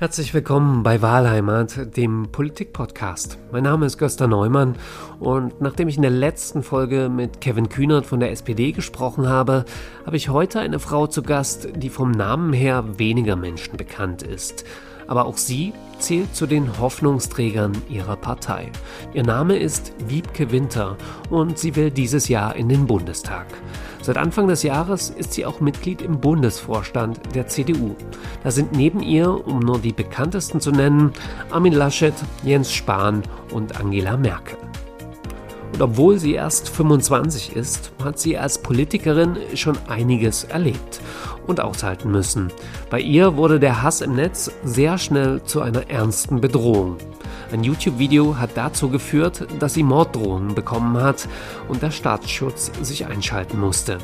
Herzlich willkommen bei Wahlheimat, dem Politik-Podcast. Mein Name ist Gösta Neumann und nachdem ich in der letzten Folge mit Kevin Kühnert von der SPD gesprochen habe, habe ich heute eine Frau zu Gast, die vom Namen her weniger Menschen bekannt ist. Aber auch sie zählt zu den Hoffnungsträgern ihrer Partei. Ihr Name ist Wiebke Winter und sie will dieses Jahr in den Bundestag. Seit Anfang des Jahres ist sie auch Mitglied im Bundesvorstand der CDU. Da sind neben ihr, um nur die bekanntesten zu nennen, Armin Laschet, Jens Spahn und Angela Merkel. Und obwohl sie erst 25 ist, hat sie als Politikerin schon einiges erlebt und aushalten müssen. Bei ihr wurde der Hass im Netz sehr schnell zu einer ernsten Bedrohung. Ein YouTube-Video hat dazu geführt, dass sie Morddrohungen bekommen hat und der Staatsschutz sich einschalten musste.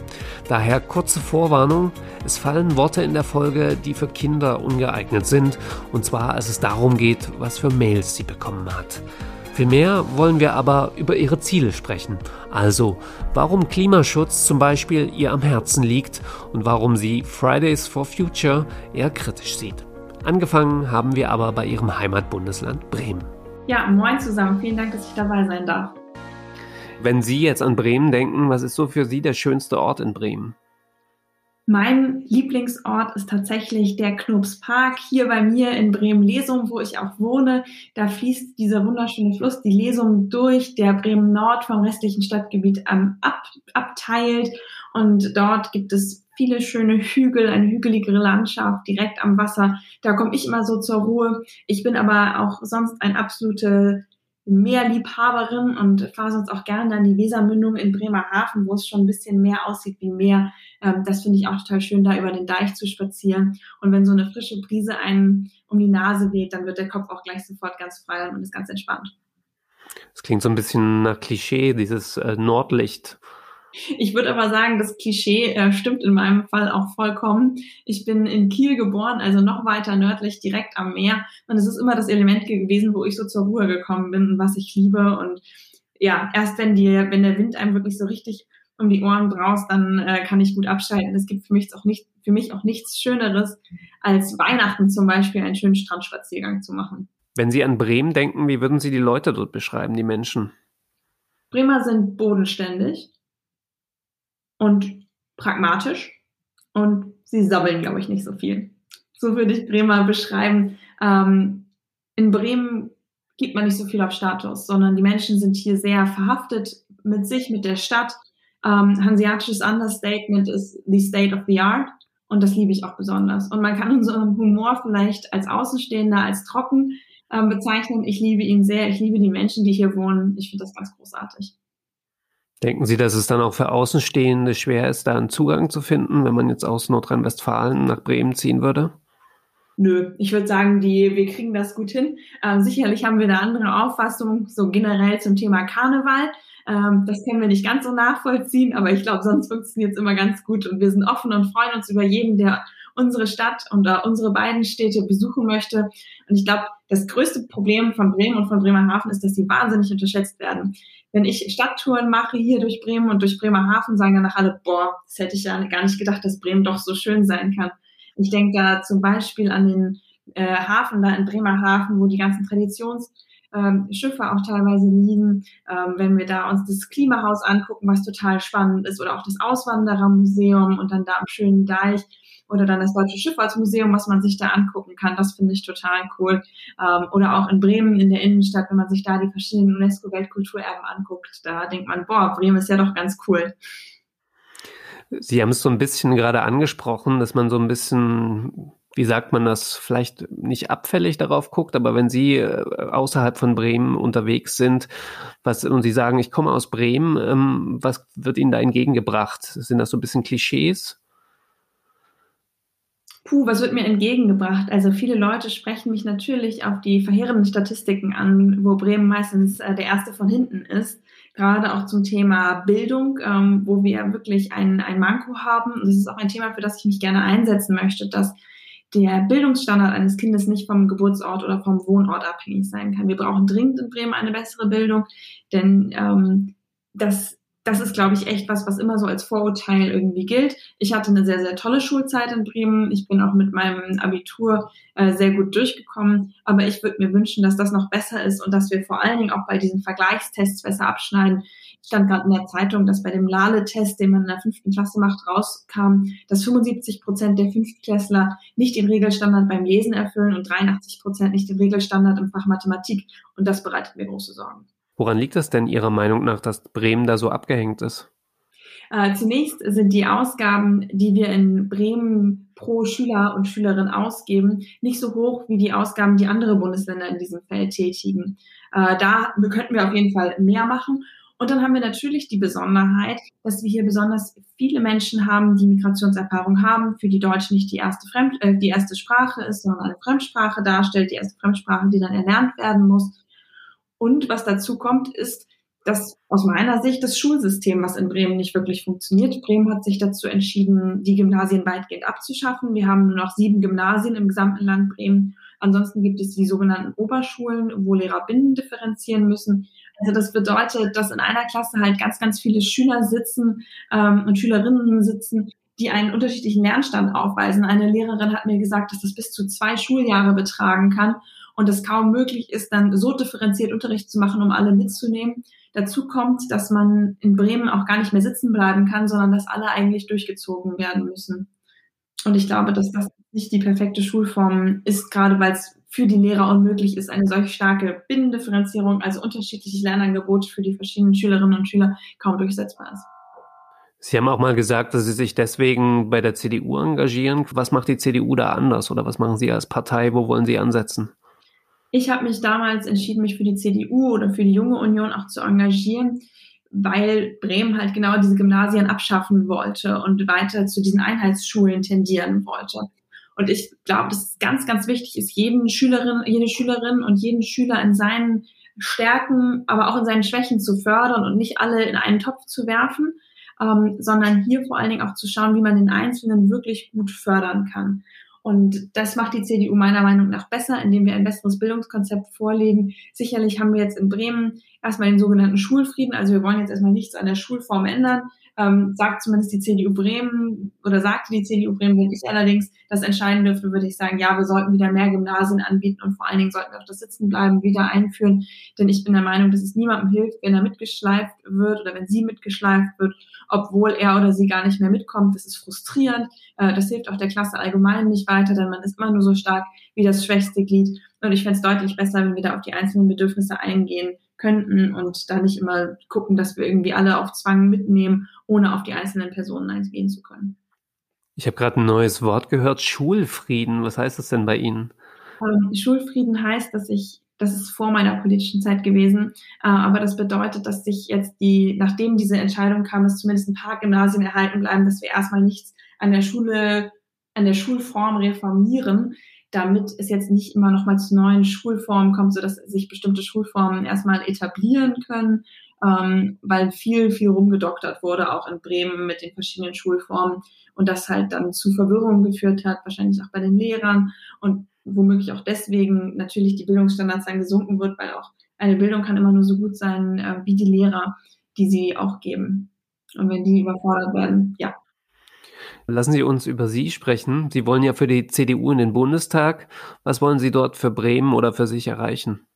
Daher kurze Vorwarnung, es fallen Worte in der Folge, die für Kinder ungeeignet sind, und zwar als es darum geht, was für Mails sie bekommen hat. Vielmehr wollen wir aber über ihre Ziele sprechen. Also, warum Klimaschutz zum Beispiel ihr am Herzen liegt und warum sie Fridays for Future eher kritisch sieht. Angefangen haben wir aber bei ihrem Heimatbundesland Bremen. Ja, moin zusammen. Vielen Dank, dass ich dabei sein darf. Wenn Sie jetzt an Bremen denken, was ist so für Sie der schönste Ort in Bremen? Mein Lieblingsort ist tatsächlich der Knopspark hier bei mir in Bremen-Lesum, wo ich auch wohne. Da fließt dieser wunderschöne Fluss, die Lesum, durch, der Bremen Nord vom restlichen Stadtgebiet ähm, ab, abteilt. Und dort gibt es viele schöne Hügel, eine hügeligere Landschaft direkt am Wasser. Da komme ich immer so zur Ruhe. Ich bin aber auch sonst ein absolute Meerliebhaberin und fahre sonst auch gerne an die Wesermündung in Bremerhaven, wo es schon ein bisschen mehr aussieht wie Meer. Ähm, das finde ich auch total schön, da über den Deich zu spazieren. Und wenn so eine frische Brise einen um die Nase weht, dann wird der Kopf auch gleich sofort ganz frei und ist ganz entspannt. Das klingt so ein bisschen nach Klischee, dieses äh, Nordlicht. Ich würde aber sagen, das Klischee äh, stimmt in meinem Fall auch vollkommen. Ich bin in Kiel geboren, also noch weiter nördlich, direkt am Meer. Und es ist immer das Element gewesen, wo ich so zur Ruhe gekommen bin und was ich liebe. Und ja, erst wenn, die, wenn der Wind einem wirklich so richtig um die Ohren braust, dann äh, kann ich gut abschalten. Es gibt für mich auch nicht, für mich auch nichts Schöneres, als Weihnachten zum Beispiel einen schönen Strandspaziergang zu machen. Wenn Sie an Bremen denken, wie würden Sie die Leute dort beschreiben, die Menschen? Bremer sind bodenständig und pragmatisch und sie sabbeln, glaube ich, nicht so viel. So würde ich Bremer beschreiben. Ähm, in Bremen gibt man nicht so viel auf Status, sondern die Menschen sind hier sehr verhaftet mit sich, mit der Stadt. Ähm, hanseatisches Understatement ist the state of the art und das liebe ich auch besonders. Und man kann unseren Humor vielleicht als Außenstehender als trocken ähm, bezeichnen. Ich liebe ihn sehr. Ich liebe die Menschen, die hier wohnen. Ich finde das ganz großartig. Denken Sie, dass es dann auch für Außenstehende schwer ist, da einen Zugang zu finden, wenn man jetzt aus Nordrhein-Westfalen nach Bremen ziehen würde? Nö, ich würde sagen, die, wir kriegen das gut hin. Ähm, sicherlich haben wir eine andere Auffassung, so generell zum Thema Karneval. Ähm, das können wir nicht ganz so nachvollziehen, aber ich glaube, sonst funktioniert es immer ganz gut und wir sind offen und freuen uns über jeden, der unsere Stadt und uh, unsere beiden Städte besuchen möchte. Und ich glaube, das größte Problem von Bremen und von Bremerhaven ist, dass sie wahnsinnig unterschätzt werden wenn ich Stadttouren mache hier durch Bremen und durch Bremerhaven, sagen danach alle, boah, das hätte ich ja gar nicht gedacht, dass Bremen doch so schön sein kann. Ich denke da zum Beispiel an den äh, Hafen da in Bremerhaven, wo die ganzen Traditions ähm, auch teilweise liegen. Ähm, wenn wir da uns das Klimahaus angucken, was total spannend ist, oder auch das Auswanderermuseum und dann da am schönen Deich oder dann das Deutsche Schifffahrtsmuseum, was man sich da angucken kann. Das finde ich total cool. Ähm, oder auch in Bremen in der Innenstadt, wenn man sich da die verschiedenen UNESCO-Weltkulturerben anguckt, da denkt man, boah, Bremen ist ja doch ganz cool. Sie haben es so ein bisschen gerade angesprochen, dass man so ein bisschen, wie sagt man das, vielleicht nicht abfällig darauf guckt, aber wenn Sie äh, außerhalb von Bremen unterwegs sind, was und Sie sagen, ich komme aus Bremen, ähm, was wird Ihnen da entgegengebracht? Sind das so ein bisschen Klischees? Puh, was wird mir entgegengebracht? Also viele Leute sprechen mich natürlich auf die verheerenden Statistiken an, wo Bremen meistens äh, der erste von hinten ist. Gerade auch zum Thema Bildung, ähm, wo wir wirklich ein, ein Manko haben. Und das ist auch ein Thema, für das ich mich gerne einsetzen möchte, dass der Bildungsstandard eines Kindes nicht vom Geburtsort oder vom Wohnort abhängig sein kann. Wir brauchen dringend in Bremen eine bessere Bildung, denn ähm, das das ist, glaube ich, echt was, was immer so als Vorurteil irgendwie gilt. Ich hatte eine sehr, sehr tolle Schulzeit in Bremen. Ich bin auch mit meinem Abitur äh, sehr gut durchgekommen. Aber ich würde mir wünschen, dass das noch besser ist und dass wir vor allen Dingen auch bei diesen Vergleichstests besser abschneiden. Ich stand gerade in der Zeitung, dass bei dem Lale-Test, den man in der fünften Klasse macht, rauskam, dass 75 Prozent der Fünftklässler nicht den Regelstandard beim Lesen erfüllen und 83 Prozent nicht den Regelstandard im Fach Mathematik. Und das bereitet mir große Sorgen. Woran liegt das denn Ihrer Meinung nach, dass Bremen da so abgehängt ist? Äh, zunächst sind die Ausgaben, die wir in Bremen pro Schüler und Schülerin ausgeben, nicht so hoch wie die Ausgaben, die andere Bundesländer in diesem Feld tätigen. Äh, da könnten wir auf jeden Fall mehr machen. Und dann haben wir natürlich die Besonderheit, dass wir hier besonders viele Menschen haben, die Migrationserfahrung haben, für die Deutsch nicht die erste, Fremd äh, die erste Sprache ist, sondern eine Fremdsprache darstellt, die erste Fremdsprache, die dann erlernt werden muss. Und was dazu kommt, ist, dass aus meiner Sicht das Schulsystem, was in Bremen nicht wirklich funktioniert. Bremen hat sich dazu entschieden, die Gymnasien weitgehend abzuschaffen. Wir haben nur noch sieben Gymnasien im gesamten Land Bremen. Ansonsten gibt es die sogenannten Oberschulen, wo Lehrer binnen differenzieren müssen. Also das bedeutet, dass in einer Klasse halt ganz, ganz viele Schüler sitzen ähm, und Schülerinnen sitzen, die einen unterschiedlichen Lernstand aufweisen. Eine Lehrerin hat mir gesagt, dass das bis zu zwei Schuljahre betragen kann und es kaum möglich ist, dann so differenziert Unterricht zu machen, um alle mitzunehmen. Dazu kommt, dass man in Bremen auch gar nicht mehr sitzen bleiben kann, sondern dass alle eigentlich durchgezogen werden müssen. Und ich glaube, dass das nicht die perfekte Schulform ist, gerade weil es für die Lehrer unmöglich ist, eine solch starke Binnendifferenzierung, also unterschiedliche Lernangebote für die verschiedenen Schülerinnen und Schüler kaum durchsetzbar ist. Sie haben auch mal gesagt, dass Sie sich deswegen bei der CDU engagieren. Was macht die CDU da anders oder was machen Sie als Partei? Wo wollen Sie ansetzen? Ich habe mich damals entschieden, mich für die CDU oder für die Junge Union auch zu engagieren, weil Bremen halt genau diese Gymnasien abschaffen wollte und weiter zu diesen Einheitsschulen tendieren wollte. Und ich glaube, dass es ganz, ganz wichtig ist, jeden Schülerin, jede Schülerin und jeden Schüler in seinen Stärken, aber auch in seinen Schwächen zu fördern und nicht alle in einen Topf zu werfen, ähm, sondern hier vor allen Dingen auch zu schauen, wie man den Einzelnen wirklich gut fördern kann. Und das macht die CDU meiner Meinung nach besser, indem wir ein besseres Bildungskonzept vorlegen. Sicherlich haben wir jetzt in Bremen erstmal den sogenannten Schulfrieden. Also wir wollen jetzt erstmal nichts an der Schulform ändern. Ähm, sagt zumindest die CDU Bremen oder sagte die CDU Bremen, wenn ich allerdings das entscheiden dürfte, würde ich sagen, ja, wir sollten wieder mehr Gymnasien anbieten und vor allen Dingen sollten wir auch das Sitzenbleiben wieder einführen. Denn ich bin der Meinung, dass es niemandem hilft, wenn er mitgeschleift wird oder wenn sie mitgeschleift wird, obwohl er oder sie gar nicht mehr mitkommt. Das ist frustrierend. Äh, das hilft auch der Klasse allgemein nicht weiter, denn man ist immer nur so stark wie das schwächste Glied. Und ich fände es deutlich besser, wenn wir da auf die einzelnen Bedürfnisse eingehen könnten und da nicht immer gucken, dass wir irgendwie alle auf Zwang mitnehmen, ohne auf die einzelnen Personen eingehen zu können. Ich habe gerade ein neues Wort gehört, Schulfrieden. Was heißt das denn bei Ihnen? Ähm, Schulfrieden heißt, dass ich, das ist vor meiner politischen Zeit gewesen, äh, aber das bedeutet, dass sich jetzt die, nachdem diese Entscheidung kam, dass zumindest ein paar Gymnasien erhalten bleiben, dass wir erstmal nichts an der Schule, an der Schulform reformieren, damit es jetzt nicht immer noch mal zu neuen Schulformen kommt, so dass sich bestimmte Schulformen erstmal etablieren können, ähm, weil viel, viel rumgedoktert wurde, auch in Bremen mit den verschiedenen Schulformen. Und das halt dann zu Verwirrung geführt hat, wahrscheinlich auch bei den Lehrern. Und womöglich auch deswegen natürlich die Bildungsstandards dann gesunken wird, weil auch eine Bildung kann immer nur so gut sein äh, wie die Lehrer, die sie auch geben. Und wenn die überfordert werden, ja, Lassen Sie uns über Sie sprechen. Sie wollen ja für die CDU in den Bundestag. Was wollen Sie dort für Bremen oder für sich erreichen?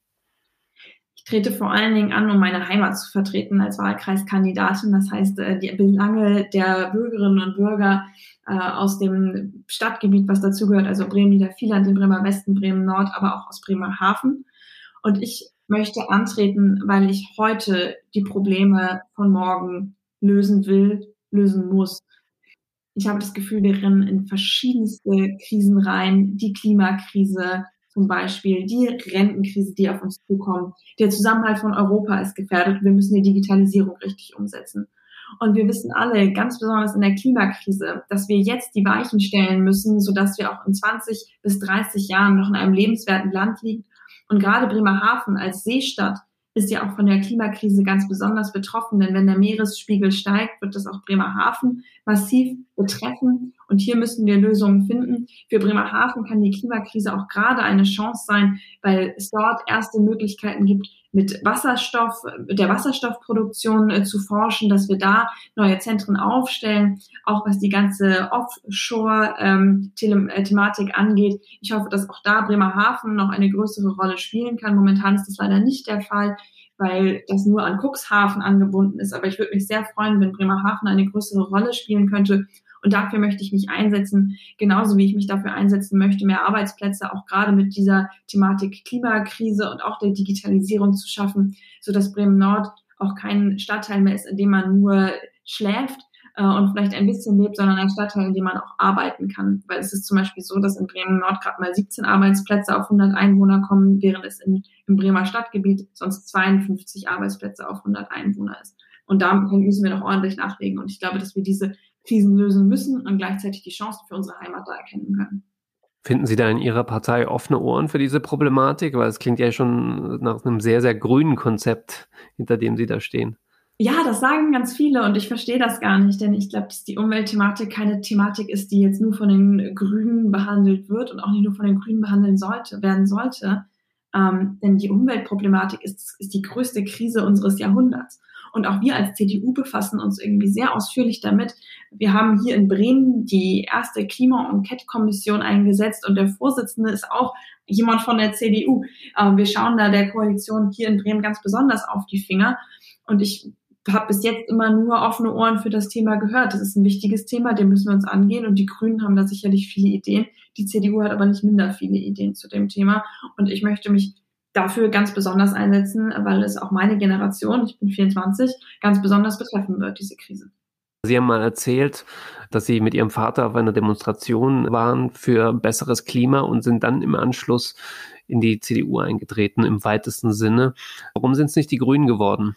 Ich trete vor allen Dingen an, um meine Heimat zu vertreten als Wahlkreiskandidatin. Das heißt, äh, die Belange der Bürgerinnen und Bürger äh, aus dem Stadtgebiet, was dazugehört, also Bremen, Niedervieland, den Bremer Westen, Bremen Nord, aber auch aus Bremerhaven. Und ich möchte antreten, weil ich heute die Probleme von morgen lösen will, lösen muss. Ich habe das Gefühl, wir rennen in verschiedenste Krisen rein. Die Klimakrise zum Beispiel, die Rentenkrise, die auf uns zukommt. Der Zusammenhalt von Europa ist gefährdet. Wir müssen die Digitalisierung richtig umsetzen. Und wir wissen alle, ganz besonders in der Klimakrise, dass wir jetzt die Weichen stellen müssen, sodass wir auch in 20 bis 30 Jahren noch in einem lebenswerten Land liegen. Und gerade Bremerhaven als Seestadt ist ja auch von der Klimakrise ganz besonders betroffen, denn wenn der Meeresspiegel steigt, wird das auch Bremerhaven massiv betreffen. Und hier müssen wir Lösungen finden. Für Bremerhaven kann die Klimakrise auch gerade eine Chance sein, weil es dort erste Möglichkeiten gibt, mit Wasserstoff, mit der Wasserstoffproduktion äh, zu forschen, dass wir da neue Zentren aufstellen, auch was die ganze Offshore-Thematik ähm, angeht. Ich hoffe, dass auch da Bremerhaven noch eine größere Rolle spielen kann. Momentan ist das leider nicht der Fall weil das nur an Cuxhaven angebunden ist. Aber ich würde mich sehr freuen, wenn Bremerhaven eine größere Rolle spielen könnte. Und dafür möchte ich mich einsetzen, genauso wie ich mich dafür einsetzen möchte, mehr Arbeitsplätze auch gerade mit dieser Thematik Klimakrise und auch der Digitalisierung zu schaffen, so dass Bremen Nord auch kein Stadtteil mehr ist, in dem man nur schläft, äh, und vielleicht ein bisschen lebt, sondern ein Stadtteil, in dem man auch arbeiten kann. Weil es ist zum Beispiel so, dass in Bremen Nord gerade mal 17 Arbeitsplätze auf 100 Einwohner kommen, während es in, im Bremer Stadtgebiet sonst 52 Arbeitsplätze auf 100 Einwohner ist. Und da müssen wir noch ordentlich nachlegen. Und ich glaube, dass wir diese Krisen lösen müssen und gleichzeitig die Chancen für unsere Heimat da erkennen können. Finden Sie da in Ihrer Partei offene Ohren für diese Problematik? Weil es klingt ja schon nach einem sehr, sehr grünen Konzept, hinter dem Sie da stehen. Ja, das sagen ganz viele und ich verstehe das gar nicht, denn ich glaube, dass die Umweltthematik keine Thematik ist, die jetzt nur von den Grünen behandelt wird und auch nicht nur von den Grünen behandeln sollte, werden sollte. Ähm, denn die Umweltproblematik ist, ist die größte Krise unseres Jahrhunderts. Und auch wir als CDU befassen uns irgendwie sehr ausführlich damit. Wir haben hier in Bremen die erste Klima- und Kett-Kommission eingesetzt und der Vorsitzende ist auch jemand von der CDU. Ähm, wir schauen da der Koalition hier in Bremen ganz besonders auf die Finger. Und ich habe bis jetzt immer nur offene Ohren für das Thema gehört. Das ist ein wichtiges Thema, dem müssen wir uns angehen. Und die Grünen haben da sicherlich viele Ideen. Die CDU hat aber nicht minder viele Ideen zu dem Thema. Und ich möchte mich dafür ganz besonders einsetzen, weil es auch meine Generation, ich bin 24, ganz besonders betreffen wird, diese Krise. Sie haben mal erzählt, dass Sie mit Ihrem Vater auf einer Demonstration waren für besseres Klima und sind dann im Anschluss in die CDU eingetreten, im weitesten Sinne. Warum sind es nicht die Grünen geworden?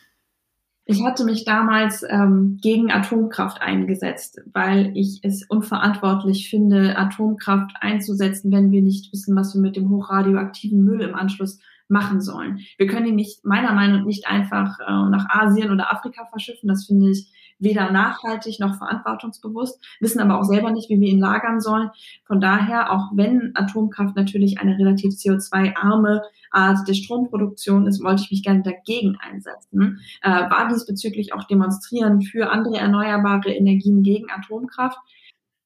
Ich hatte mich damals ähm, gegen Atomkraft eingesetzt, weil ich es unverantwortlich finde, Atomkraft einzusetzen, wenn wir nicht wissen, was wir mit dem hochradioaktiven Müll im Anschluss machen sollen. Wir können ihn nicht, meiner Meinung nach, nicht einfach äh, nach Asien oder Afrika verschiffen. Das finde ich weder nachhaltig noch verantwortungsbewusst, wissen aber auch selber nicht, wie wir ihn lagern sollen. Von daher, auch wenn Atomkraft natürlich eine relativ CO2-arme Art der Stromproduktion ist, wollte ich mich gerne dagegen einsetzen. Äh, war diesbezüglich auch demonstrieren für andere erneuerbare Energien gegen Atomkraft.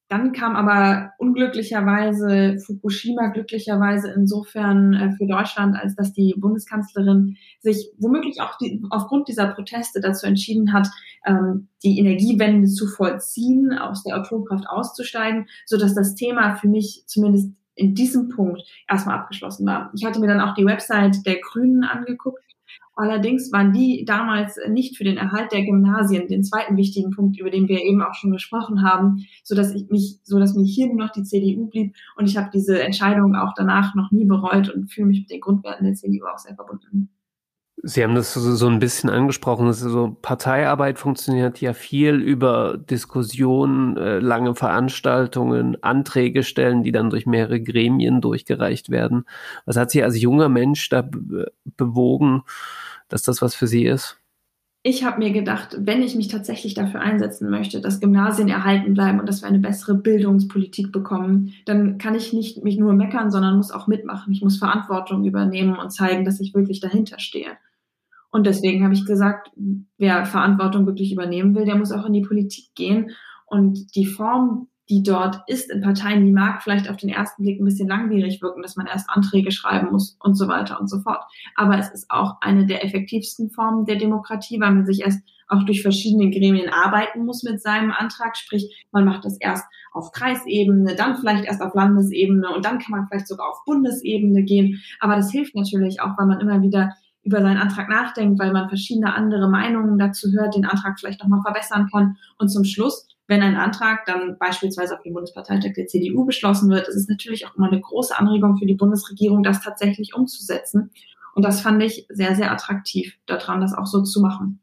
Dann kam aber unglücklicherweise Fukushima glücklicherweise insofern äh, für Deutschland, als dass die Bundeskanzlerin sich womöglich auch die, aufgrund dieser Proteste dazu entschieden hat, ähm, die Energiewende zu vollziehen, aus der Atomkraft auszusteigen, so dass das Thema für mich zumindest in diesem Punkt erstmal abgeschlossen war. Ich hatte mir dann auch die Website der Grünen angeguckt Allerdings waren die damals nicht für den Erhalt der Gymnasien, den zweiten wichtigen Punkt, über den wir eben auch schon gesprochen haben, so dass ich mich, so dass mir hier nur noch die CDU blieb und ich habe diese Entscheidung auch danach noch nie bereut und fühle mich mit den Grundwerten der CDU auch sehr verbunden. Sie haben das so, ein bisschen angesprochen. So Parteiarbeit funktioniert ja viel über Diskussionen, äh, lange Veranstaltungen, Anträge stellen, die dann durch mehrere Gremien durchgereicht werden. Was hat Sie als junger Mensch da bewogen, dass das was für Sie ist? Ich habe mir gedacht, wenn ich mich tatsächlich dafür einsetzen möchte, dass Gymnasien erhalten bleiben und dass wir eine bessere Bildungspolitik bekommen, dann kann ich nicht mich nur meckern, sondern muss auch mitmachen. Ich muss Verantwortung übernehmen und zeigen, dass ich wirklich dahinter stehe. Und deswegen habe ich gesagt, wer Verantwortung wirklich übernehmen will, der muss auch in die Politik gehen. Und die Form, die dort ist in Parteien, die mag vielleicht auf den ersten Blick ein bisschen langwierig wirken, dass man erst Anträge schreiben muss und so weiter und so fort. Aber es ist auch eine der effektivsten Formen der Demokratie, weil man sich erst auch durch verschiedene Gremien arbeiten muss mit seinem Antrag. Sprich, man macht das erst auf Kreisebene, dann vielleicht erst auf Landesebene und dann kann man vielleicht sogar auf Bundesebene gehen. Aber das hilft natürlich auch, weil man immer wieder über seinen Antrag nachdenkt, weil man verschiedene andere Meinungen dazu hört, den Antrag vielleicht nochmal verbessern kann. Und zum Schluss, wenn ein Antrag dann beispielsweise auf dem Bundesparteitag der CDU beschlossen wird, ist es natürlich auch immer eine große Anregung für die Bundesregierung, das tatsächlich umzusetzen. Und das fand ich sehr, sehr attraktiv daran, das auch so zu machen.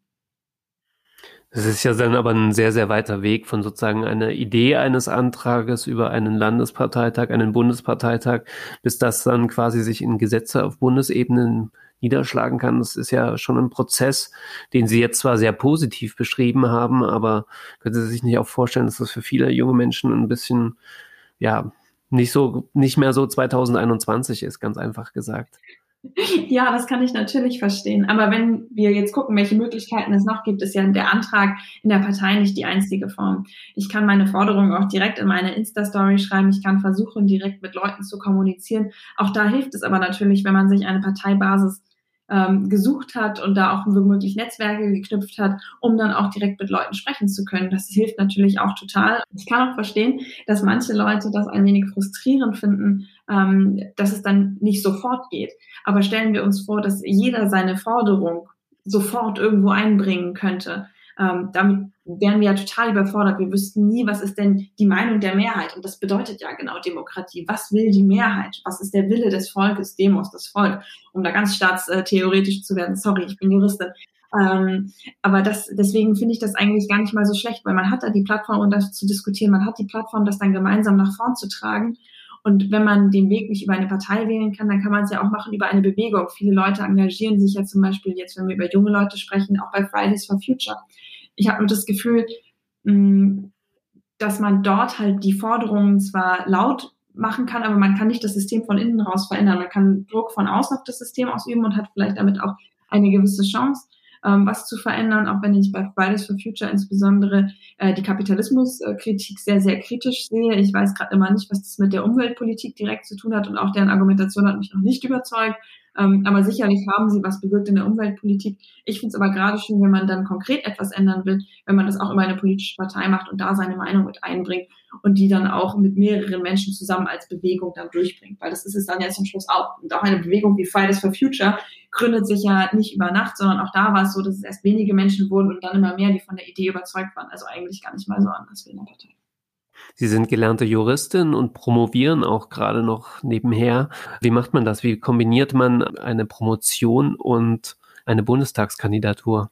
Das ist ja dann aber ein sehr, sehr weiter Weg von sozusagen einer Idee eines Antrages über einen Landesparteitag, einen Bundesparteitag, bis das dann quasi sich in Gesetze auf Bundesebene niederschlagen kann. Das ist ja schon ein Prozess, den Sie jetzt zwar sehr positiv beschrieben haben, aber können Sie sich nicht auch vorstellen, dass das für viele junge Menschen ein bisschen, ja, nicht so, nicht mehr so 2021 ist, ganz einfach gesagt. Ja, das kann ich natürlich verstehen. Aber wenn wir jetzt gucken, welche Möglichkeiten es noch gibt, ist ja der Antrag in der Partei nicht die einzige Form. Ich kann meine Forderungen auch direkt in meine Insta-Story schreiben. Ich kann versuchen, direkt mit Leuten zu kommunizieren. Auch da hilft es aber natürlich, wenn man sich eine Parteibasis ähm, gesucht hat und da auch womöglich Netzwerke geknüpft hat, um dann auch direkt mit Leuten sprechen zu können. Das hilft natürlich auch total. Ich kann auch verstehen, dass manche Leute das ein wenig frustrierend finden, ähm, dass es dann nicht sofort geht. Aber stellen wir uns vor, dass jeder seine Forderung sofort irgendwo einbringen könnte. Ähm, damit wären wir ja total überfordert. Wir wüssten nie, was ist denn die Meinung der Mehrheit. Und das bedeutet ja genau Demokratie. Was will die Mehrheit? Was ist der Wille des Volkes, Demos, das Volk? Um da ganz staatstheoretisch zu werden. Sorry, ich bin Juristin. Ähm, aber das, deswegen finde ich das eigentlich gar nicht mal so schlecht, weil man hat da die Plattform, um das zu diskutieren. Man hat die Plattform, das dann gemeinsam nach vorn zu tragen. Und wenn man den Weg nicht über eine Partei wählen kann, dann kann man es ja auch machen über eine Bewegung. Viele Leute engagieren sich ja zum Beispiel jetzt, wenn wir über junge Leute sprechen, auch bei Fridays for Future ich habe nur das Gefühl, mm, dass man dort halt die Forderungen zwar laut machen kann, aber man kann nicht das System von innen raus verändern. Man kann Druck von außen auf das System ausüben und hat vielleicht damit auch eine gewisse Chance, ähm, was zu verändern, auch wenn ich bei Fridays for Future insbesondere äh, die Kapitalismuskritik sehr, sehr kritisch sehe. Ich weiß gerade immer nicht, was das mit der Umweltpolitik direkt zu tun hat und auch deren Argumentation hat mich noch nicht überzeugt. Ähm, aber sicherlich haben sie was bewirkt in der Umweltpolitik. Ich finde es aber gerade schön, wenn man dann konkret etwas ändern will, wenn man das auch über eine politische Partei macht und da seine Meinung mit einbringt und die dann auch mit mehreren Menschen zusammen als Bewegung dann durchbringt. Weil das ist es dann ja zum Schluss auch. Und auch eine Bewegung wie Fridays for Future gründet sich ja nicht über Nacht, sondern auch da war es so, dass es erst wenige Menschen wurden und dann immer mehr, die von der Idee überzeugt waren. Also eigentlich gar nicht mal so anders wie in der Partei. Sie sind gelernte Juristin und promovieren auch gerade noch nebenher. Wie macht man das? Wie kombiniert man eine Promotion und eine Bundestagskandidatur?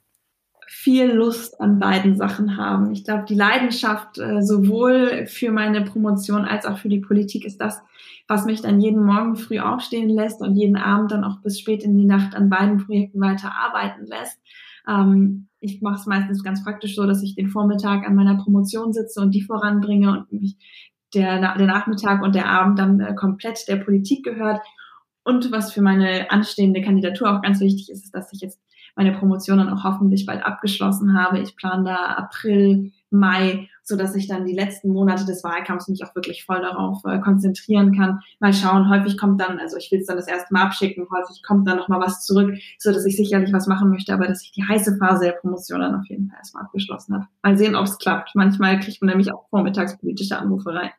viel Lust an beiden Sachen haben. Ich glaube, die Leidenschaft äh, sowohl für meine Promotion als auch für die Politik ist das, was mich dann jeden Morgen früh aufstehen lässt und jeden Abend dann auch bis spät in die Nacht an beiden Projekten weiter arbeiten lässt. Ähm, ich mache es meistens ganz praktisch so, dass ich den Vormittag an meiner Promotion sitze und die voranbringe und mich der, der Nachmittag und der Abend dann äh, komplett der Politik gehört. Und was für meine anstehende Kandidatur auch ganz wichtig ist, ist, dass ich jetzt meine Promotion dann auch hoffentlich bald abgeschlossen habe. Ich plane da April, Mai, so dass ich dann die letzten Monate des Wahlkampfs mich auch wirklich voll darauf äh, konzentrieren kann. Mal schauen, häufig kommt dann, also ich will es dann das erste Mal abschicken, häufig kommt dann noch mal was zurück, so dass ich sicherlich was machen möchte, aber dass ich die heiße Phase der Promotion dann auf jeden Fall erstmal abgeschlossen habe. Mal sehen, ob es klappt. Manchmal kriegt man nämlich auch vormittagspolitische Anrufe rein.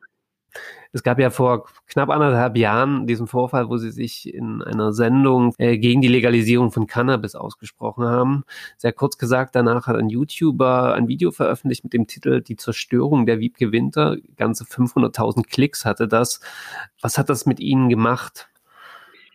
Es gab ja vor knapp anderthalb Jahren diesen Vorfall, wo sie sich in einer Sendung äh, gegen die Legalisierung von Cannabis ausgesprochen haben. Sehr kurz gesagt, danach hat ein YouTuber ein Video veröffentlicht mit dem Titel Die Zerstörung der Wiebke Winter. Ganze 500.000 Klicks hatte das. Was hat das mit Ihnen gemacht?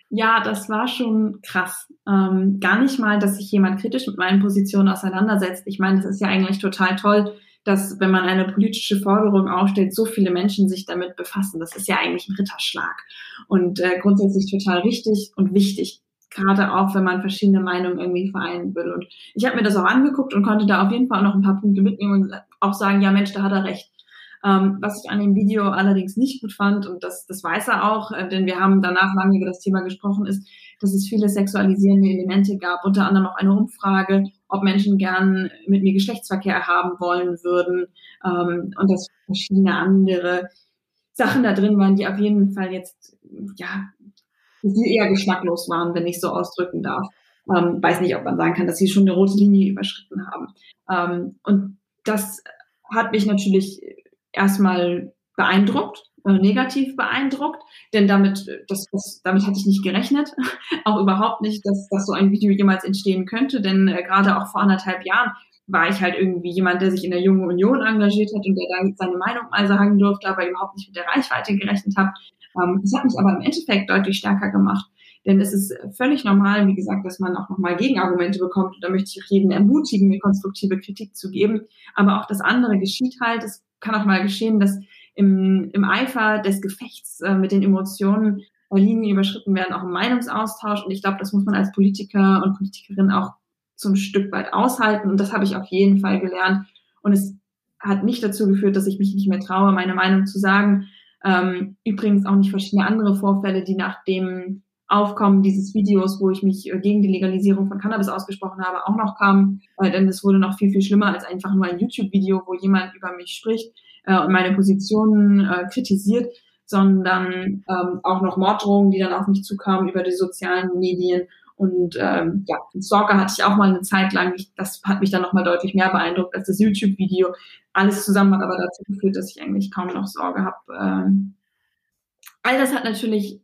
Ja, das war schon krass. Ähm, gar nicht mal, dass sich jemand kritisch mit meinen Positionen auseinandersetzt. Ich meine, das ist ja eigentlich total toll, dass wenn man eine politische Forderung aufstellt, so viele Menschen sich damit befassen. Das ist ja eigentlich ein Ritterschlag und äh, grundsätzlich total richtig und wichtig. Gerade auch, wenn man verschiedene Meinungen irgendwie vereinen will. Und ich habe mir das auch angeguckt und konnte da auf jeden Fall noch ein paar Punkte mitnehmen und auch sagen, ja Mensch, da hat er recht. Ähm, was ich an dem Video allerdings nicht gut fand, und das, das weiß er auch, äh, denn wir haben danach lange über das Thema gesprochen, ist, dass es viele sexualisierende Elemente gab, unter anderem auch eine Umfrage, ob Menschen gern mit mir Geschlechtsverkehr haben wollen würden ähm, und dass verschiedene andere Sachen da drin waren, die auf jeden Fall jetzt, ja, die eher geschmacklos waren, wenn ich so ausdrücken darf. Ähm, weiß nicht, ob man sagen kann, dass sie schon eine rote Linie überschritten haben. Ähm, und das hat mich natürlich erstmal beeindruckt, äh, negativ beeindruckt, denn damit, das, das, damit hatte ich nicht gerechnet, auch überhaupt nicht, dass, dass so ein Video jemals entstehen könnte, denn äh, gerade auch vor anderthalb Jahren war ich halt irgendwie jemand, der sich in der Jungen Union engagiert hat und der da seine Meinung mal sagen durfte, aber überhaupt nicht mit der Reichweite gerechnet hat. Ähm, das hat mich aber im Endeffekt deutlich stärker gemacht, Denn es ist völlig normal, wie gesagt, dass man auch nochmal Gegenargumente bekommt. Und da möchte ich jeden ermutigen, mir konstruktive Kritik zu geben. Aber auch das andere geschieht halt. Es kann auch mal geschehen, dass im, im Eifer des Gefechts äh, mit den Emotionen Linien überschritten werden, auch im Meinungsaustausch. Und ich glaube, das muss man als Politiker und Politikerin auch zum Stück weit aushalten. Und das habe ich auf jeden Fall gelernt. Und es hat nicht dazu geführt, dass ich mich nicht mehr traue, meine Meinung zu sagen. Ähm, übrigens auch nicht verschiedene andere Vorfälle, die nach dem Aufkommen dieses Videos, wo ich mich äh, gegen die Legalisierung von Cannabis ausgesprochen habe, auch noch kamen. Äh, denn es wurde noch viel, viel schlimmer als einfach nur ein YouTube-Video, wo jemand über mich spricht äh, und meine Positionen äh, kritisiert, sondern ähm, auch noch Morddrohungen, die dann auf mich zukamen über die sozialen Medien und ähm, ja, Stalker hatte ich auch mal eine Zeit lang. Ich, das hat mich dann nochmal deutlich mehr beeindruckt als das YouTube-Video. Alles zusammen hat aber dazu geführt, dass ich eigentlich kaum noch Sorge habe. Ähm, all das hat natürlich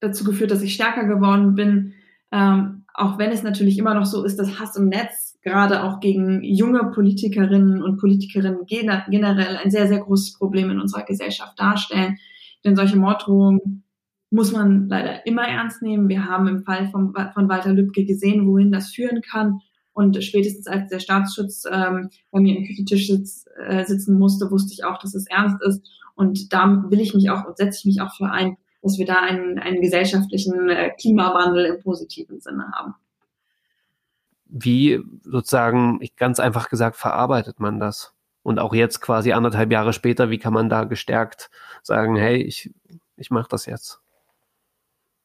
dazu geführt, dass ich stärker geworden bin. Ähm, auch wenn es natürlich immer noch so ist, dass Hass im Netz gerade auch gegen junge Politikerinnen und Politikerinnen generell ein sehr, sehr großes Problem in unserer Gesellschaft darstellen. Denn solche Morddrohungen muss man leider immer ernst nehmen. Wir haben im Fall von, von Walter Lübcke gesehen, wohin das führen kann. Und spätestens als der Staatsschutz ähm, bei mir im Küchentisch sitz, äh, sitzen musste, wusste ich auch, dass es ernst ist. Und da will ich mich auch und setze ich mich auch für ein, dass wir da einen, einen gesellschaftlichen äh, Klimawandel im positiven Sinne haben. Wie sozusagen, ganz einfach gesagt, verarbeitet man das? Und auch jetzt quasi anderthalb Jahre später, wie kann man da gestärkt sagen, hey, ich, ich mache das jetzt?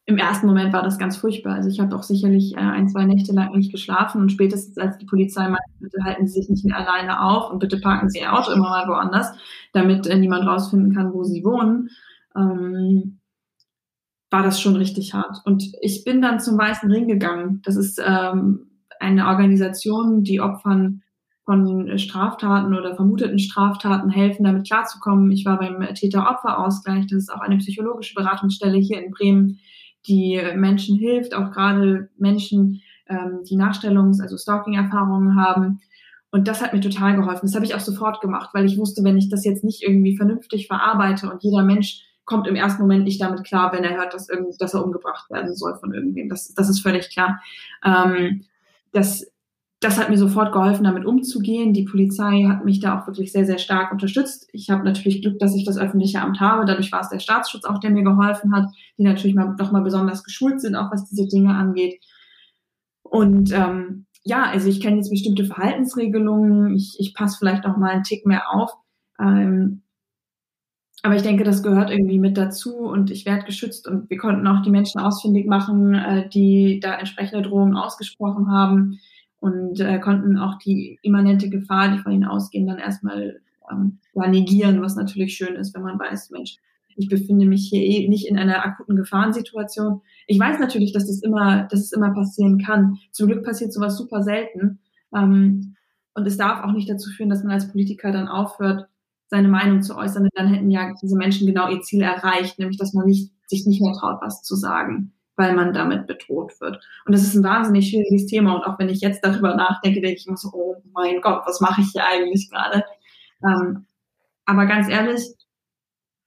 im ersten Moment war das ganz furchtbar. Also ich habe auch sicherlich äh, ein, zwei Nächte lang nicht geschlafen und spätestens als die Polizei meinte, bitte halten Sie sich nicht mehr alleine auf und bitte parken Sie Ihr Auto immer mal woanders, damit äh, niemand rausfinden kann, wo Sie wohnen, ähm, war das schon richtig hart. Und ich bin dann zum Weißen Ring gegangen. Das ist ähm, eine Organisation, die Opfern von Straftaten oder vermuteten Straftaten helfen, damit klarzukommen. Ich war beim Täter-Opfer-Ausgleich. Das ist auch eine psychologische Beratungsstelle hier in Bremen, die Menschen hilft, auch gerade Menschen, ähm, die Nachstellungs-, also Stalking-Erfahrungen haben. Und das hat mir total geholfen. Das habe ich auch sofort gemacht, weil ich wusste, wenn ich das jetzt nicht irgendwie vernünftig verarbeite und jeder Mensch kommt im ersten Moment nicht damit klar, wenn er hört, dass, irgend, dass er umgebracht werden soll von irgendwem. Das, das ist völlig klar. Ähm, das das hat mir sofort geholfen, damit umzugehen. Die Polizei hat mich da auch wirklich sehr, sehr stark unterstützt. Ich habe natürlich Glück, dass ich das öffentliche Amt habe. Dadurch war es der Staatsschutz auch, der mir geholfen hat, die natürlich mal, noch mal besonders geschult sind, auch was diese Dinge angeht. Und ähm, ja, also ich kenne jetzt bestimmte Verhaltensregelungen. Ich, ich passe vielleicht noch mal einen Tick mehr auf. Ähm, aber ich denke, das gehört irgendwie mit dazu und ich werde geschützt und wir konnten auch die Menschen ausfindig machen, äh, die da entsprechende Drohungen ausgesprochen haben und äh, konnten auch die immanente Gefahr, die von ihnen ausgehen, dann erstmal ähm, ja, negieren, was natürlich schön ist, wenn man weiß, Mensch, ich befinde mich hier eh nicht in einer akuten Gefahrensituation. Ich weiß natürlich, dass das immer, dass es immer passieren kann. Zum Glück passiert sowas super selten. Ähm, und es darf auch nicht dazu führen, dass man als Politiker dann aufhört, seine Meinung zu äußern. Denn dann hätten ja diese Menschen genau ihr Ziel erreicht, nämlich dass man nicht, sich nicht mehr traut, was zu sagen weil man damit bedroht wird. Und das ist ein wahnsinnig schwieriges Thema. Und auch wenn ich jetzt darüber nachdenke, denke ich immer so, oh mein Gott, was mache ich hier eigentlich gerade? Ähm, aber ganz ehrlich,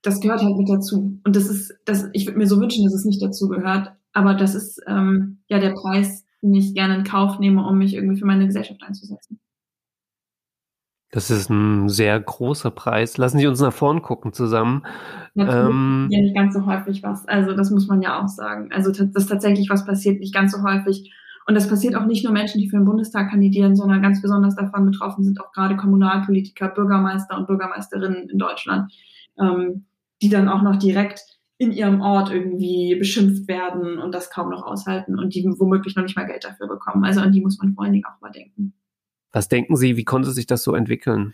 das gehört halt mit dazu. Und das ist, das, ich würde mir so wünschen, dass es nicht dazu gehört. Aber das ist ähm, ja der Preis, den ich gerne in Kauf nehme, um mich irgendwie für meine Gesellschaft einzusetzen. Das ist ein sehr großer Preis. Lassen Sie uns nach vorn gucken zusammen. Ja, ähm, ja nicht ganz so häufig was. Also das muss man ja auch sagen. Also das tatsächlich was passiert nicht ganz so häufig. Und das passiert auch nicht nur Menschen, die für den Bundestag kandidieren, sondern ganz besonders davon betroffen sind auch gerade Kommunalpolitiker, Bürgermeister und Bürgermeisterinnen in Deutschland, ähm, die dann auch noch direkt in ihrem Ort irgendwie beschimpft werden und das kaum noch aushalten und die womöglich noch nicht mal Geld dafür bekommen. Also an die muss man vor allen Dingen auch mal denken. Was denken Sie, wie konnte sich das so entwickeln?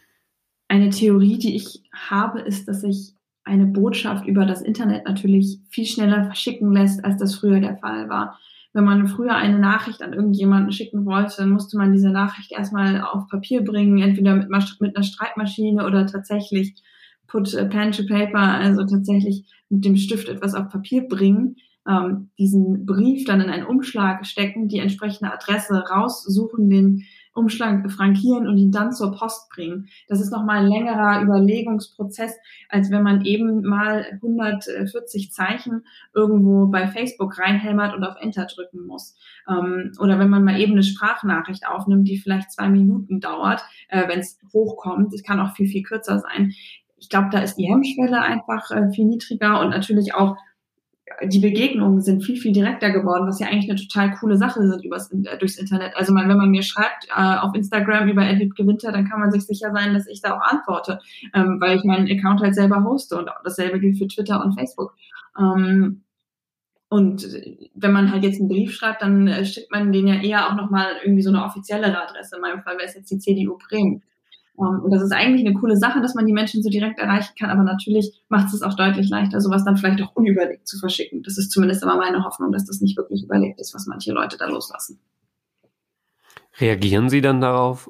Eine Theorie, die ich habe, ist, dass sich eine Botschaft über das Internet natürlich viel schneller verschicken lässt, als das früher der Fall war. Wenn man früher eine Nachricht an irgendjemanden schicken wollte, dann musste man diese Nachricht erstmal auf Papier bringen, entweder mit, mit einer Schreibmaschine oder tatsächlich put pen to paper, also tatsächlich mit dem Stift etwas auf Papier bringen, ähm, diesen Brief dann in einen Umschlag stecken, die entsprechende Adresse raussuchen, den Umschlag frankieren und ihn dann zur Post bringen. Das ist nochmal ein längerer Überlegungsprozess, als wenn man eben mal 140 Zeichen irgendwo bei Facebook reinhämmert und auf Enter drücken muss. Ähm, oder wenn man mal eben eine Sprachnachricht aufnimmt, die vielleicht zwei Minuten dauert, äh, wenn es hochkommt. Es kann auch viel, viel kürzer sein. Ich glaube, da ist die Hemmschwelle einfach äh, viel niedriger und natürlich auch die Begegnungen sind viel, viel direkter geworden, was ja eigentlich eine total coole Sache ist übers, äh, durchs Internet. Also wenn man mir schreibt äh, auf Instagram über Edwin Gewinter, dann kann man sich sicher sein, dass ich da auch antworte, ähm, weil ich meinen Account halt selber hoste und dasselbe gilt für Twitter und Facebook. Ähm, und wenn man halt jetzt einen Brief schreibt, dann äh, schickt man den ja eher auch nochmal irgendwie so eine offiziellere Adresse. In meinem Fall wäre es jetzt die CDU Bremen. Ähm, und das ist eigentlich eine coole Sache, dass man die Menschen so direkt erreichen kann, aber natürlich macht es auch deutlich leichter, sowas dann vielleicht auch unüberlegt zu verschicken. Das ist zumindest immer meine Hoffnung, dass das nicht wirklich überlegt ist, was manche Leute da loslassen. Reagieren Sie dann darauf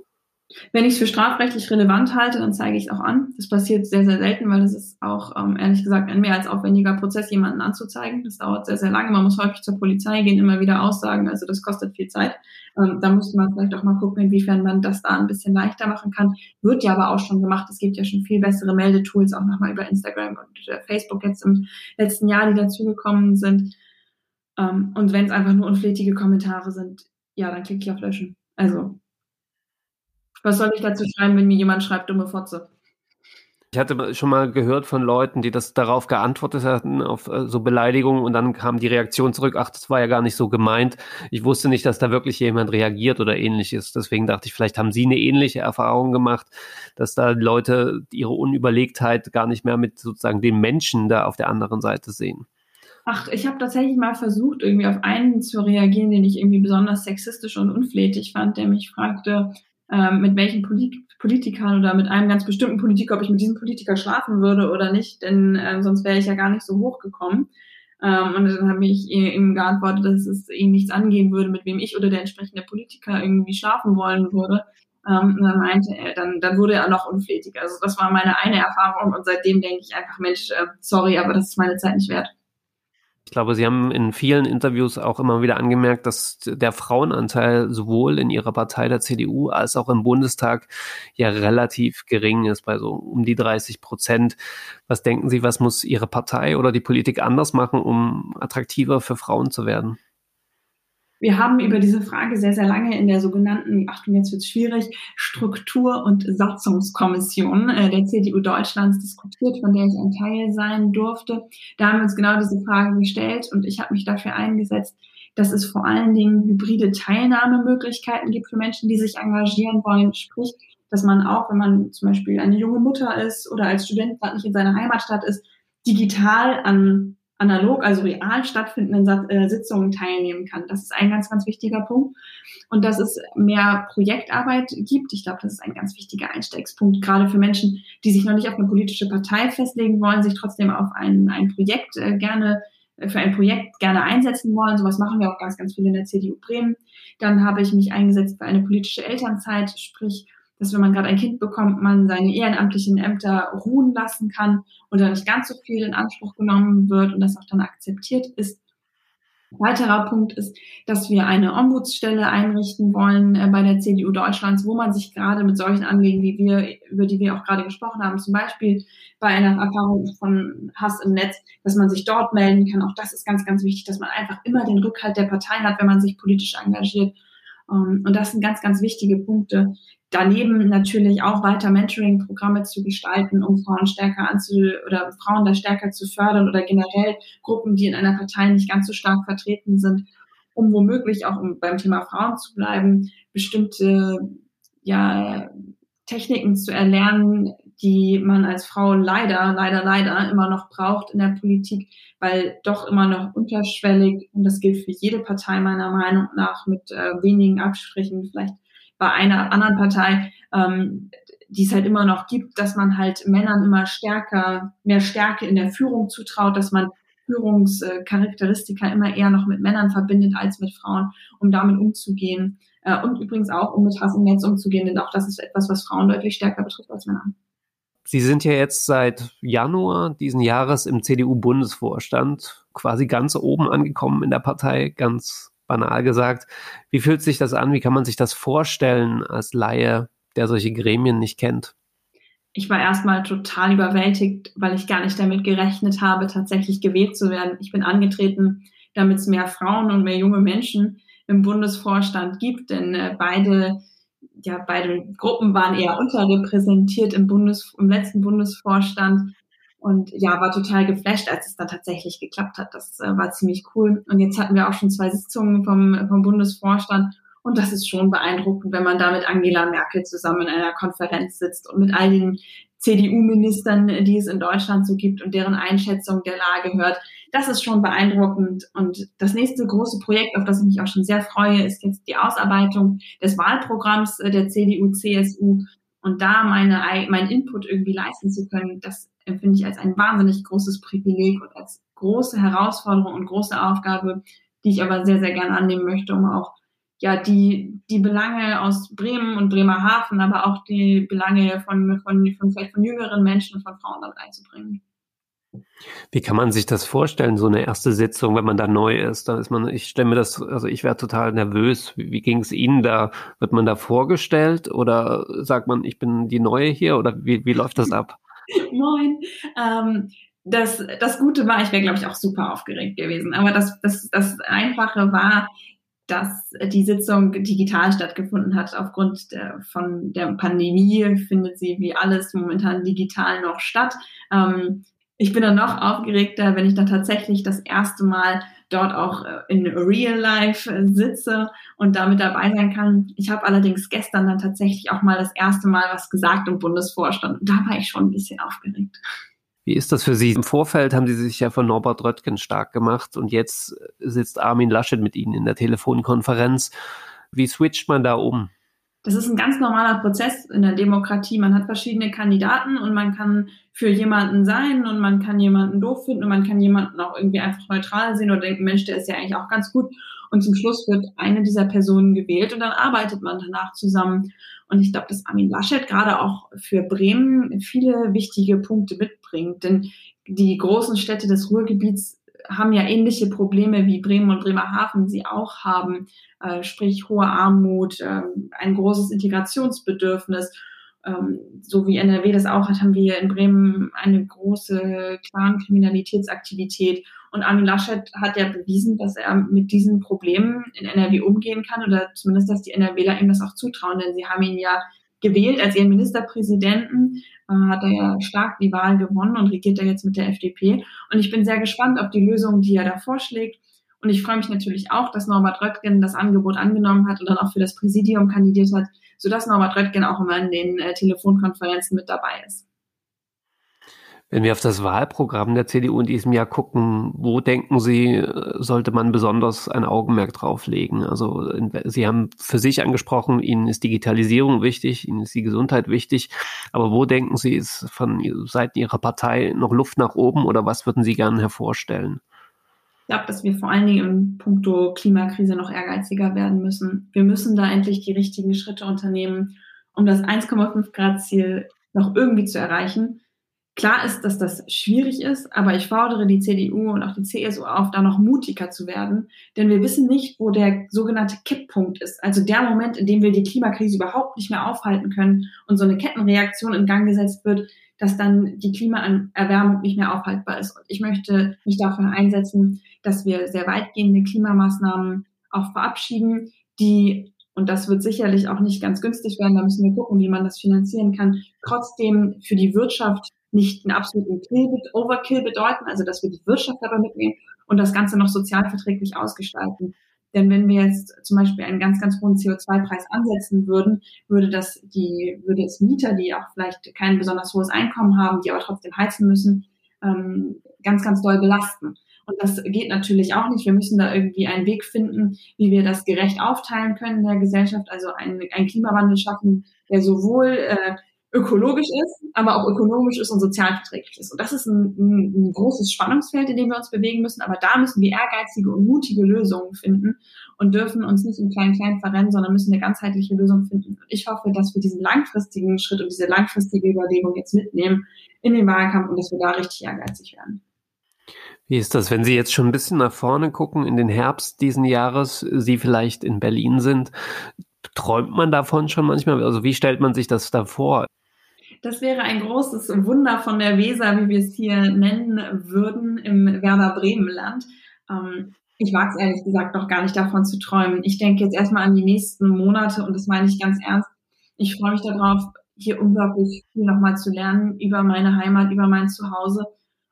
wenn ich es für strafrechtlich relevant halte, dann zeige ich es auch an. Das passiert sehr, sehr selten, weil es ist auch, ähm, ehrlich gesagt, ein mehr als aufwendiger Prozess, jemanden anzuzeigen. Das dauert sehr, sehr lange. Man muss häufig zur Polizei gehen, immer wieder aussagen. Also das kostet viel Zeit. Ähm, da muss man vielleicht auch mal gucken, inwiefern man das da ein bisschen leichter machen kann. Wird ja aber auch schon gemacht. Es gibt ja schon viel bessere Meldetools, auch nochmal über Instagram und äh, Facebook jetzt im letzten Jahr, die dazugekommen sind. Ähm, und wenn es einfach nur unflätige Kommentare sind, ja, dann klicke ich auf Löschen. Also was soll ich dazu schreiben, wenn mir jemand schreibt, dumme Fotze? Ich hatte schon mal gehört von Leuten, die das darauf geantwortet hatten, auf äh, so Beleidigungen und dann kam die Reaktion zurück, ach, das war ja gar nicht so gemeint. Ich wusste nicht, dass da wirklich jemand reagiert oder ähnliches. Deswegen dachte ich, vielleicht haben Sie eine ähnliche Erfahrung gemacht, dass da Leute ihre Unüberlegtheit gar nicht mehr mit sozusagen den Menschen da auf der anderen Seite sehen. Ach, ich habe tatsächlich mal versucht, irgendwie auf einen zu reagieren, den ich irgendwie besonders sexistisch und unflätig fand, der mich fragte, ähm, mit welchen Polit Politikern oder mit einem ganz bestimmten Politiker, ob ich mit diesem Politiker schlafen würde oder nicht, denn äh, sonst wäre ich ja gar nicht so hochgekommen. Ähm, und dann habe ich ihm geantwortet, dass es ihn nichts angehen würde, mit wem ich oder der entsprechende Politiker irgendwie schlafen wollen würde. Ähm, und dann meinte er, dann, dann wurde er noch unflätiger. Also das war meine eine Erfahrung und seitdem denke ich einfach, Mensch, äh, sorry, aber das ist meine Zeit nicht wert. Ich glaube, Sie haben in vielen Interviews auch immer wieder angemerkt, dass der Frauenanteil sowohl in Ihrer Partei der CDU als auch im Bundestag ja relativ gering ist, bei so um die 30 Prozent. Was denken Sie, was muss Ihre Partei oder die Politik anders machen, um attraktiver für Frauen zu werden? Wir haben über diese Frage sehr, sehr lange in der sogenannten, Achtung, jetzt wird es schwierig, Struktur- und Satzungskommission äh, der CDU Deutschlands diskutiert, von der ich ein Teil sein durfte. Da haben wir uns genau diese Frage gestellt und ich habe mich dafür eingesetzt, dass es vor allen Dingen hybride Teilnahmemöglichkeiten gibt für Menschen, die sich engagieren wollen. Sprich, dass man auch, wenn man zum Beispiel eine junge Mutter ist oder als Student gerade nicht in seiner Heimatstadt ist, digital an analog, also real stattfindenden äh, Sitzungen teilnehmen kann. Das ist ein ganz, ganz wichtiger Punkt. Und dass es mehr Projektarbeit gibt. Ich glaube, das ist ein ganz wichtiger Einstiegspunkt, gerade für Menschen, die sich noch nicht auf eine politische Partei festlegen wollen, sich trotzdem auf ein, ein Projekt äh, gerne äh, für ein Projekt gerne einsetzen wollen. Sowas machen wir auch ganz, ganz viel in der CDU Bremen. Dann habe ich mich eingesetzt für eine politische Elternzeit, sprich dass wenn man gerade ein Kind bekommt, man seine ehrenamtlichen Ämter ruhen lassen kann und da nicht ganz so viel in Anspruch genommen wird und das auch dann akzeptiert ist. Weiterer Punkt ist, dass wir eine Ombudsstelle einrichten wollen äh, bei der CDU Deutschlands, wo man sich gerade mit solchen Anliegen, wie wir, über die wir auch gerade gesprochen haben, zum Beispiel bei einer Erfahrung von Hass im Netz, dass man sich dort melden kann. Auch das ist ganz, ganz wichtig, dass man einfach immer den Rückhalt der Partei hat, wenn man sich politisch engagiert. Ähm, und das sind ganz, ganz wichtige Punkte, daneben natürlich auch weiter Mentoring-Programme zu gestalten, um Frauen stärker anzu oder Frauen da stärker zu fördern oder generell Gruppen, die in einer Partei nicht ganz so stark vertreten sind, um womöglich auch um beim Thema Frauen zu bleiben, bestimmte ja, Techniken zu erlernen, die man als Frau leider, leider, leider immer noch braucht in der Politik, weil doch immer noch unterschwellig, und das gilt für jede Partei meiner Meinung nach, mit äh, wenigen Abstrichen, vielleicht bei einer anderen Partei, ähm, die es halt immer noch gibt, dass man halt Männern immer stärker, mehr Stärke in der Führung zutraut, dass man Führungscharakteristika immer eher noch mit Männern verbindet als mit Frauen, um damit umzugehen. Äh, und übrigens auch, um mit Hass im Netz umzugehen, denn auch das ist etwas, was Frauen deutlich stärker betrifft als Männer. Sie sind ja jetzt seit Januar diesen Jahres im CDU-Bundesvorstand quasi ganz oben angekommen in der Partei, ganz banal gesagt. Wie fühlt sich das an? Wie kann man sich das vorstellen als Laie, der solche Gremien nicht kennt? Ich war erstmal total überwältigt, weil ich gar nicht damit gerechnet habe, tatsächlich gewählt zu werden. Ich bin angetreten, damit es mehr Frauen und mehr junge Menschen im Bundesvorstand gibt, denn äh, beide ja, beide Gruppen waren eher unterrepräsentiert im Bundes, im letzten Bundesvorstand. Und ja, war total geflasht, als es dann tatsächlich geklappt hat. Das äh, war ziemlich cool. Und jetzt hatten wir auch schon zwei Sitzungen vom, vom Bundesvorstand. Und das ist schon beeindruckend, wenn man da mit Angela Merkel zusammen in einer Konferenz sitzt und mit all den CDU-Ministern, die es in Deutschland so gibt und deren Einschätzung der Lage hört. Das ist schon beeindruckend. Und das nächste große Projekt, auf das ich mich auch schon sehr freue, ist jetzt die Ausarbeitung des Wahlprogramms äh, der CDU-CSU. Und da meine, mein Input irgendwie leisten zu können, das empfinde ich als ein wahnsinnig großes Privileg und als große Herausforderung und große Aufgabe, die ich aber sehr, sehr gerne annehmen möchte, um auch ja die die Belange aus Bremen und Bremerhaven, aber auch die Belange von von, von vielleicht von jüngeren Menschen und von Frauen damit einzubringen. Wie kann man sich das vorstellen, so eine erste Sitzung, wenn man da neu ist? Da ist man, ich stelle mir das, also ich wäre total nervös. Wie, wie ging es Ihnen da? Wird man da vorgestellt oder sagt man, ich bin die Neue hier oder wie, wie läuft das ab? Moin. Ähm, das, das Gute war, ich wäre, glaube ich, auch super aufgeregt gewesen. Aber das, das, das Einfache war, dass die Sitzung digital stattgefunden hat. Aufgrund der, von der Pandemie findet sie wie alles momentan digital noch statt. Ähm, ich bin dann noch aufgeregter, wenn ich dann tatsächlich das erste Mal dort auch äh, in Real Life äh, sitze und damit dabei sein kann. Ich habe allerdings gestern dann tatsächlich auch mal das erste Mal was gesagt im Bundesvorstand und da war ich schon ein bisschen aufgeregt. Wie ist das für Sie? Im Vorfeld haben Sie sich ja von Norbert Röttgen stark gemacht und jetzt sitzt Armin Laschet mit Ihnen in der Telefonkonferenz. Wie switcht man da um? Das ist ein ganz normaler Prozess in der Demokratie. Man hat verschiedene Kandidaten und man kann für jemanden sein und man kann jemanden doof finden und man kann jemanden auch irgendwie einfach neutral sehen oder denken, Mensch, der ist ja eigentlich auch ganz gut. Und zum Schluss wird eine dieser Personen gewählt und dann arbeitet man danach zusammen. Und ich glaube, dass Armin Laschet gerade auch für Bremen viele wichtige Punkte mitbringt. Denn die großen Städte des Ruhrgebiets haben ja ähnliche Probleme wie Bremen und Bremerhaven sie auch haben, äh, sprich hohe Armut, äh, ein großes Integrationsbedürfnis. Ähm, so wie NRW das auch hat, haben wir in Bremen eine große Clan-Kriminalitätsaktivität. Und Armin Laschet hat ja bewiesen, dass er mit diesen Problemen in NRW umgehen kann oder zumindest, dass die NRWler ihm das auch zutrauen, denn sie haben ihn ja gewählt als ihren Ministerpräsidenten, hat er ja stark die Wahl gewonnen und regiert er jetzt mit der FDP. Und ich bin sehr gespannt auf die Lösung, die er da vorschlägt. Und ich freue mich natürlich auch, dass Norbert Röttgen das Angebot angenommen hat und dann auch für das Präsidium kandidiert hat, sodass Norbert Röttgen auch immer in den äh, Telefonkonferenzen mit dabei ist. Wenn wir auf das Wahlprogramm der CDU in diesem Jahr gucken, wo denken Sie, sollte man besonders ein Augenmerk drauf legen? Also Sie haben für sich angesprochen, Ihnen ist Digitalisierung wichtig, Ihnen ist die Gesundheit wichtig, aber wo denken Sie, ist von Seiten Ihrer Partei noch Luft nach oben oder was würden Sie gerne hervorstellen? Ich glaube, dass wir vor allen Dingen in puncto Klimakrise noch ehrgeiziger werden müssen. Wir müssen da endlich die richtigen Schritte unternehmen, um das 1,5 Grad Ziel noch irgendwie zu erreichen. Klar ist, dass das schwierig ist, aber ich fordere die CDU und auch die CSU auf, da noch mutiger zu werden, denn wir wissen nicht, wo der sogenannte Kipppunkt ist, also der Moment, in dem wir die Klimakrise überhaupt nicht mehr aufhalten können und so eine Kettenreaktion in Gang gesetzt wird, dass dann die Klimaerwärmung nicht mehr aufhaltbar ist. Und ich möchte mich dafür einsetzen, dass wir sehr weitgehende Klimamaßnahmen auch verabschieden, die und das wird sicherlich auch nicht ganz günstig werden, da müssen wir gucken, wie man das finanzieren kann, trotzdem für die Wirtschaft nicht einen absoluten Kill, Overkill bedeuten, also dass wir die Wirtschaft dabei mitnehmen und das Ganze noch sozialverträglich ausgestalten. Denn wenn wir jetzt zum Beispiel einen ganz, ganz hohen CO2-Preis ansetzen würden, würde das die, würde es Mieter, die auch vielleicht kein besonders hohes Einkommen haben, die aber trotzdem heizen müssen, ähm, ganz, ganz doll belasten. Und das geht natürlich auch nicht. Wir müssen da irgendwie einen Weg finden, wie wir das gerecht aufteilen können in der Gesellschaft, also einen, einen Klimawandel schaffen, der sowohl äh, ökologisch ist, aber auch ökonomisch ist und sozialverträglich ist. Und das ist ein, ein, ein, großes Spannungsfeld, in dem wir uns bewegen müssen. Aber da müssen wir ehrgeizige und mutige Lösungen finden und dürfen uns nicht im Klein-Klein verrennen, sondern müssen eine ganzheitliche Lösung finden. Und ich hoffe, dass wir diesen langfristigen Schritt und diese langfristige Überlegung jetzt mitnehmen in den Wahlkampf und dass wir da richtig ehrgeizig werden. Wie ist das, wenn Sie jetzt schon ein bisschen nach vorne gucken in den Herbst diesen Jahres, Sie vielleicht in Berlin sind? Träumt man davon schon manchmal? Also wie stellt man sich das da vor? Das wäre ein großes Wunder von der Weser, wie wir es hier nennen würden, im Werder Bremenland. Ähm, ich wage es ehrlich gesagt noch gar nicht davon zu träumen. Ich denke jetzt erstmal an die nächsten Monate und das meine ich ganz ernst. Ich freue mich darauf, hier unglaublich viel nochmal zu lernen über meine Heimat, über mein Zuhause.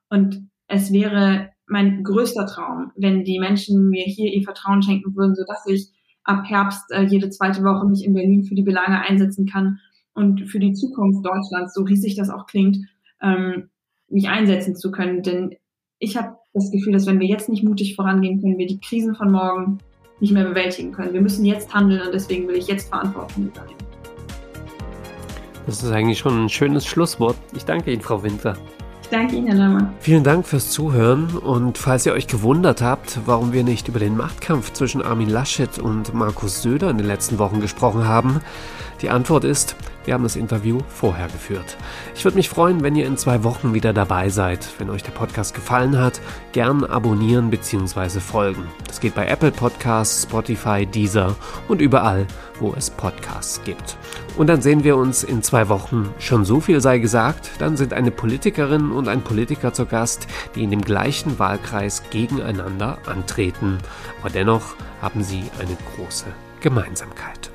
Und es wäre mein größter Traum, wenn die Menschen mir hier ihr Vertrauen schenken würden, sodass ich ab Herbst äh, jede zweite Woche mich in Berlin für die Belange einsetzen kann und für die Zukunft Deutschlands, so riesig das auch klingt, ähm, mich einsetzen zu können. Denn ich habe das Gefühl, dass wenn wir jetzt nicht mutig vorangehen, können wir die Krisen von morgen nicht mehr bewältigen können. Wir müssen jetzt handeln und deswegen will ich jetzt Verantwortung übernehmen. Das ist eigentlich schon ein schönes Schlusswort. Ich danke Ihnen, Frau Winter. Ich danke Ihnen, Herr Neumann. Vielen Dank fürs Zuhören und falls ihr euch gewundert habt, warum wir nicht über den Machtkampf zwischen Armin Laschet und Markus Söder in den letzten Wochen gesprochen haben, die Antwort ist, wir haben das Interview vorher geführt. Ich würde mich freuen, wenn ihr in zwei Wochen wieder dabei seid. Wenn euch der Podcast gefallen hat, gern abonnieren bzw. folgen. Das geht bei Apple Podcasts, Spotify, Deezer und überall, wo es Podcasts gibt. Und dann sehen wir uns in zwei Wochen. Schon so viel sei gesagt, dann sind eine Politikerin und ein Politiker zu Gast, die in dem gleichen Wahlkreis gegeneinander antreten. Aber dennoch haben sie eine große Gemeinsamkeit.